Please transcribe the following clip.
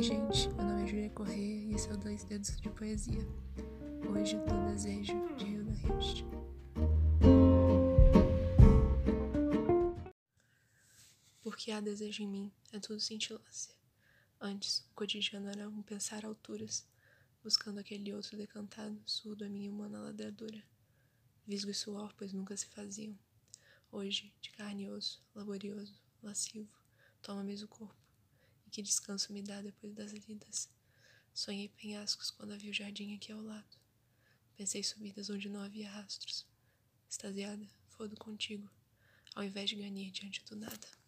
Oi, gente, meu nome é Júlia Corrêa e esse é o Dois Dedos de Poesia. Hoje do Desejo de Hilda Hirsch. Porque há desejo em mim, é tudo cintilância. Antes, o cotidiano era um pensar alturas, buscando aquele outro decantado, surdo a minha humana ladradura. Visgo e suor, pois nunca se faziam. Hoje, de carne e osso, laborioso, lascivo, toma-me o corpo e que descanso me dá depois das lidas. Sonhei penhascos quando havia o jardim aqui ao lado. Pensei subidas onde não havia rastros. Extasiada, fodo contigo, ao invés de ganhar diante do nada.